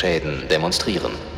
Schäden demonstrieren.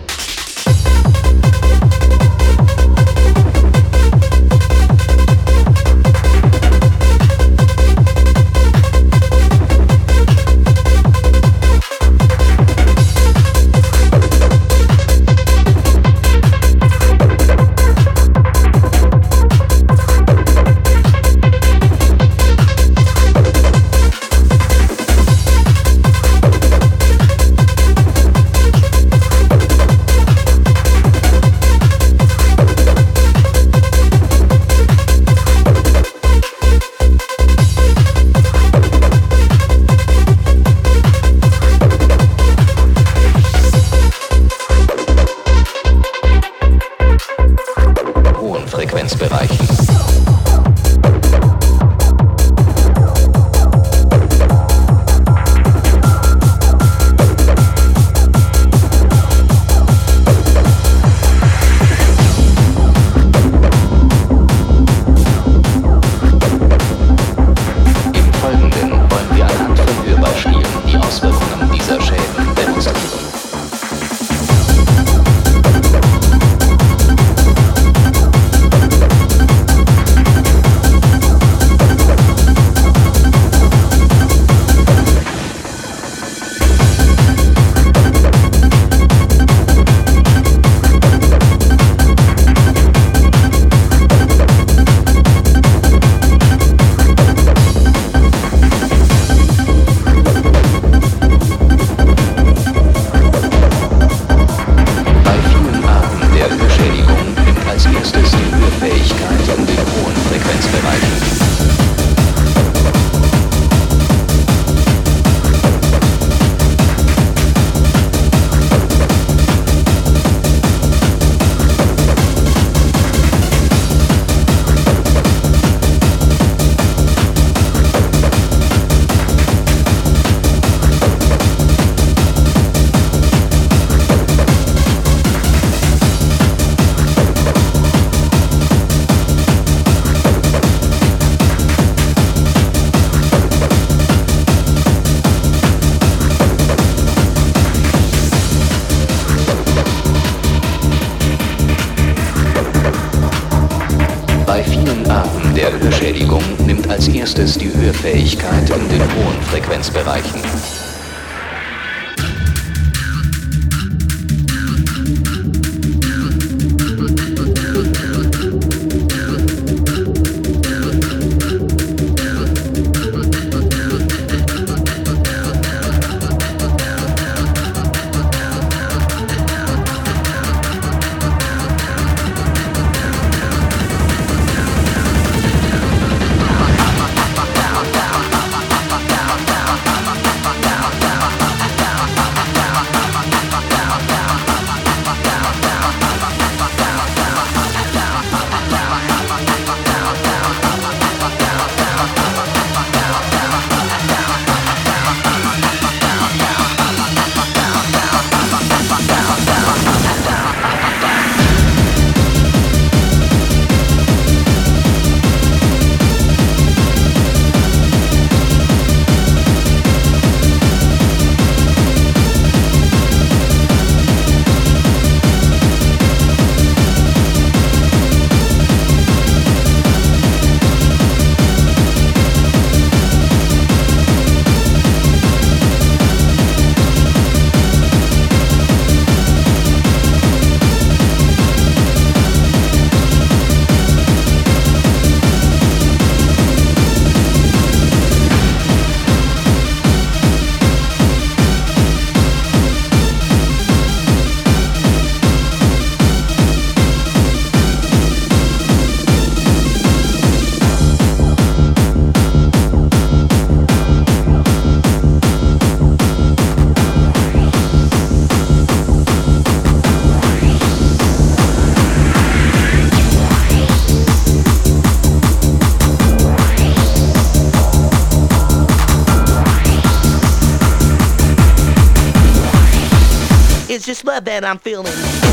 Schäden demonstrieren. love that I'm feeling.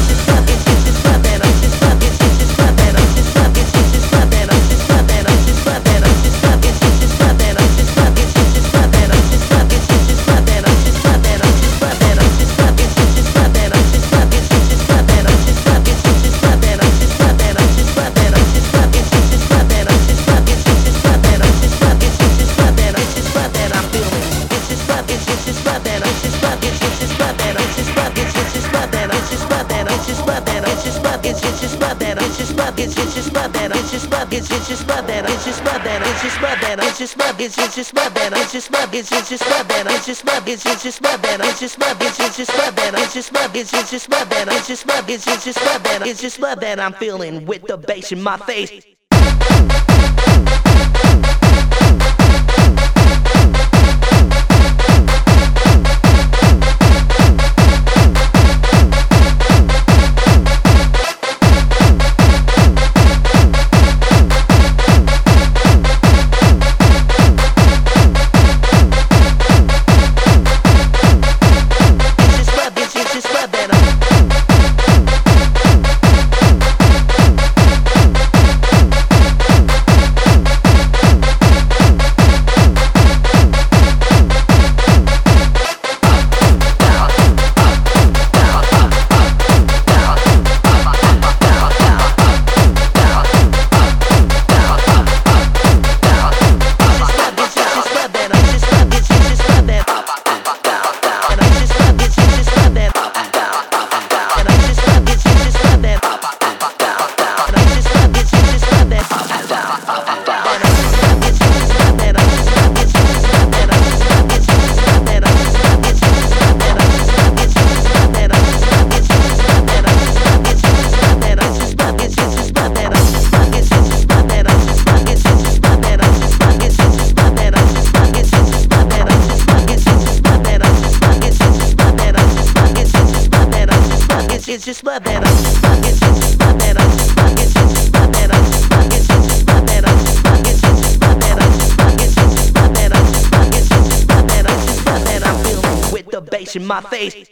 Love, it's just love that, it's just love, it's it's just love that, it's just love, it's it's just love that, it's just love, it's it's just love that, it's just love, it's it's just love that, it's just love, it's it's just love that I'm feeling with the bass in my face. In my face.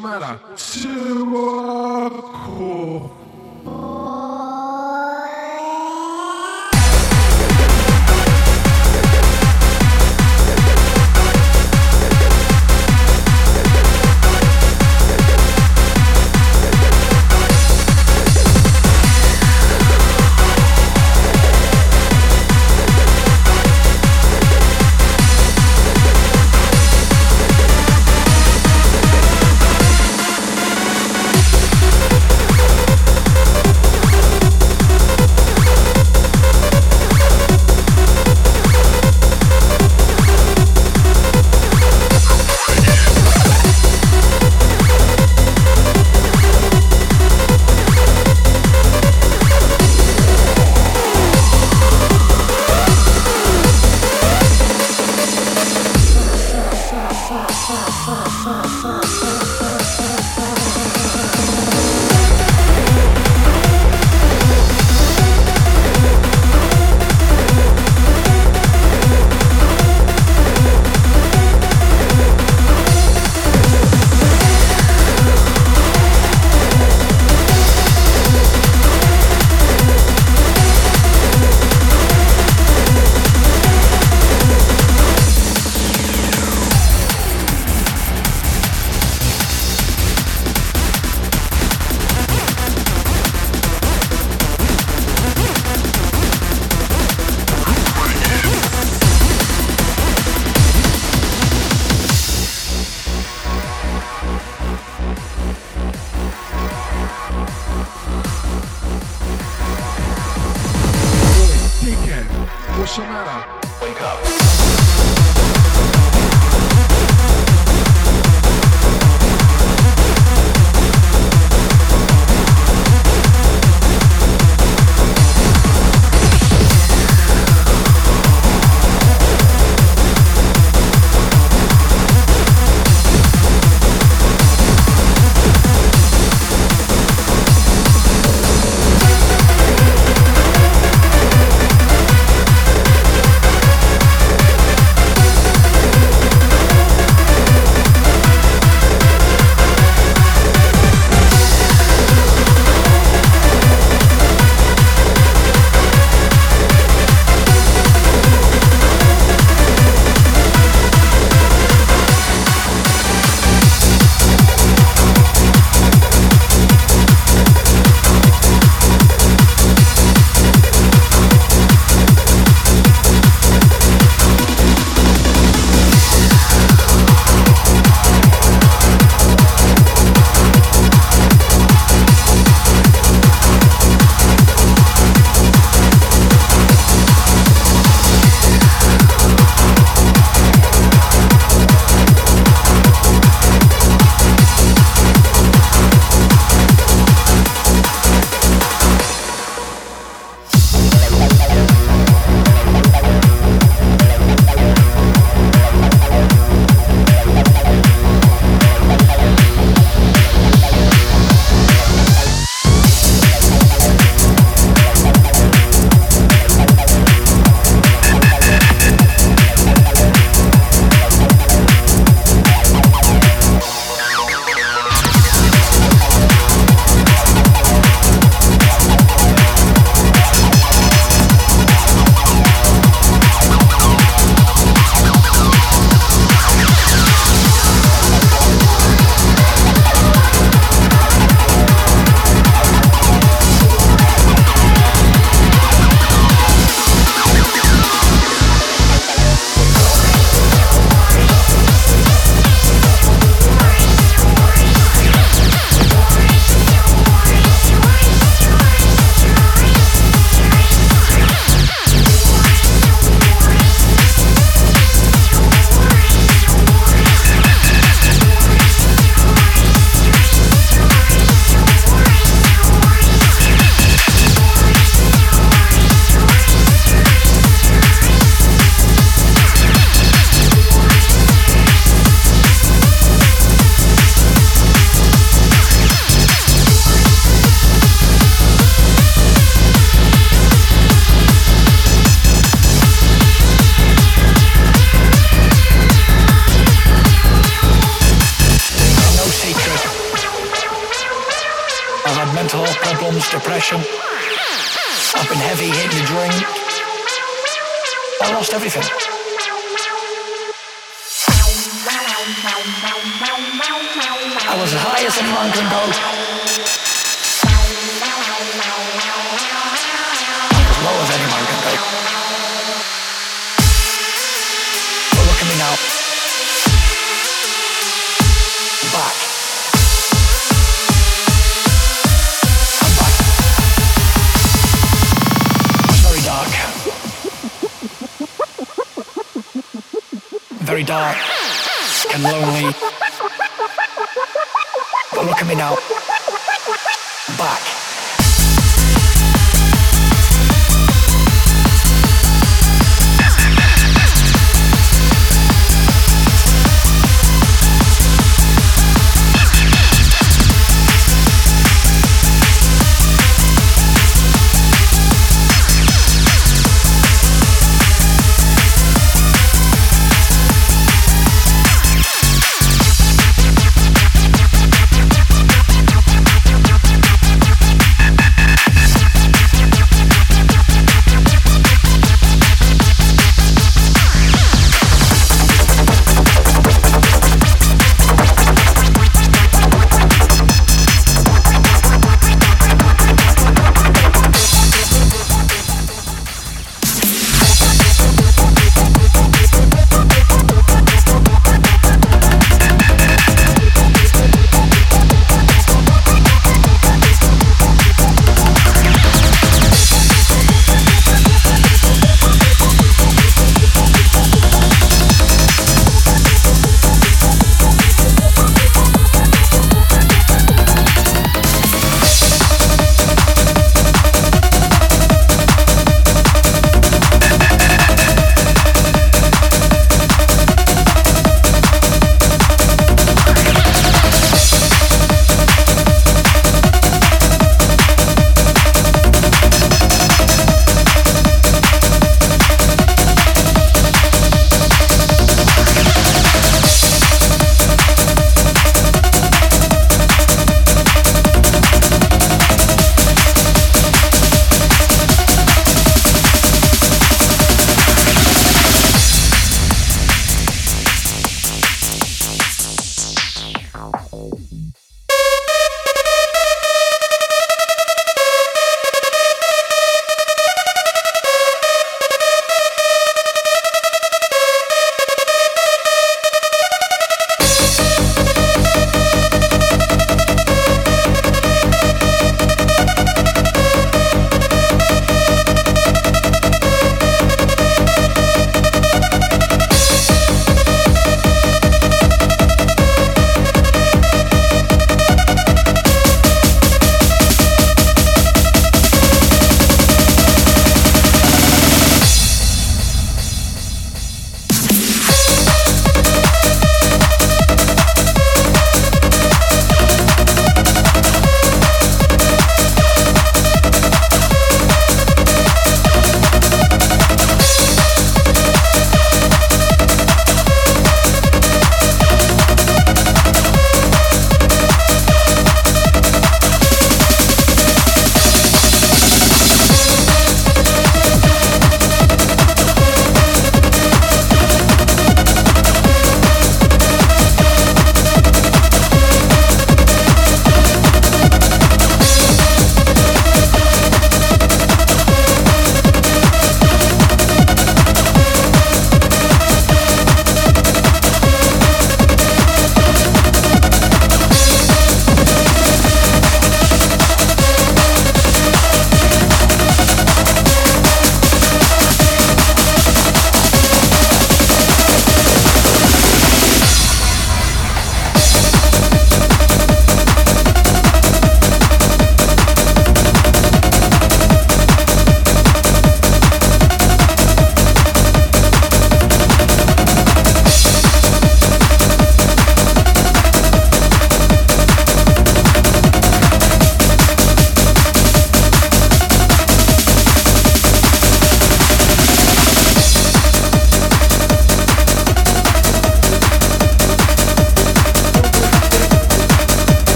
decepcionará.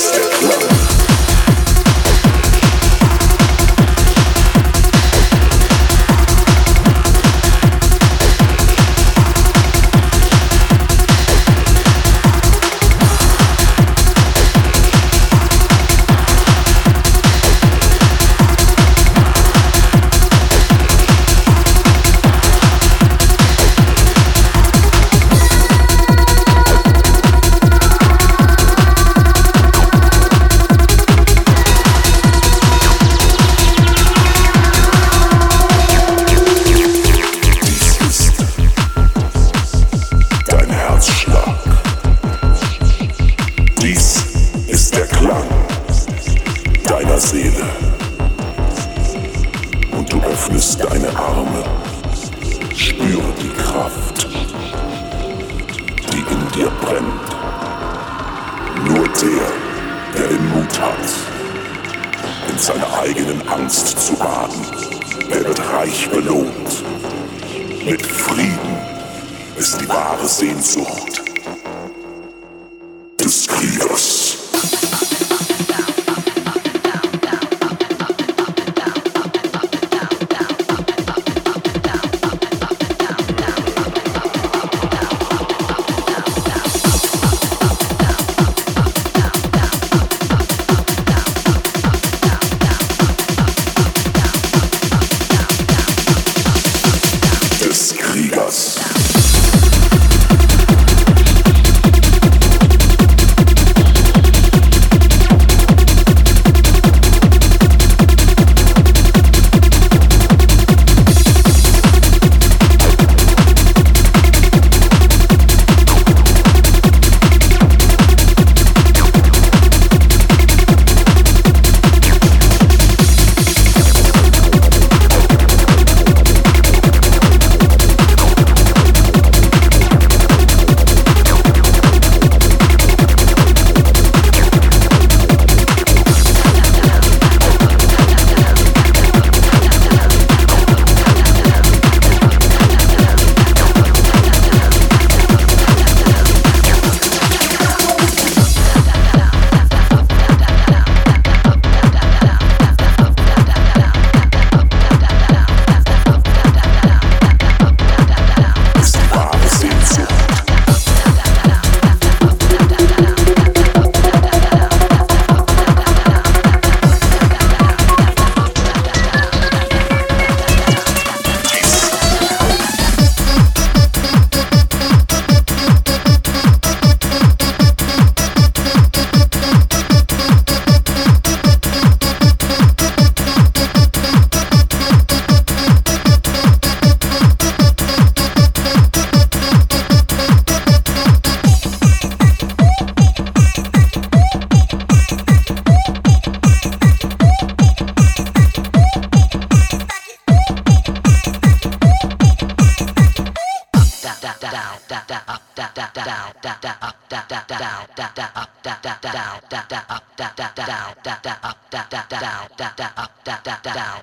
Mr. Love.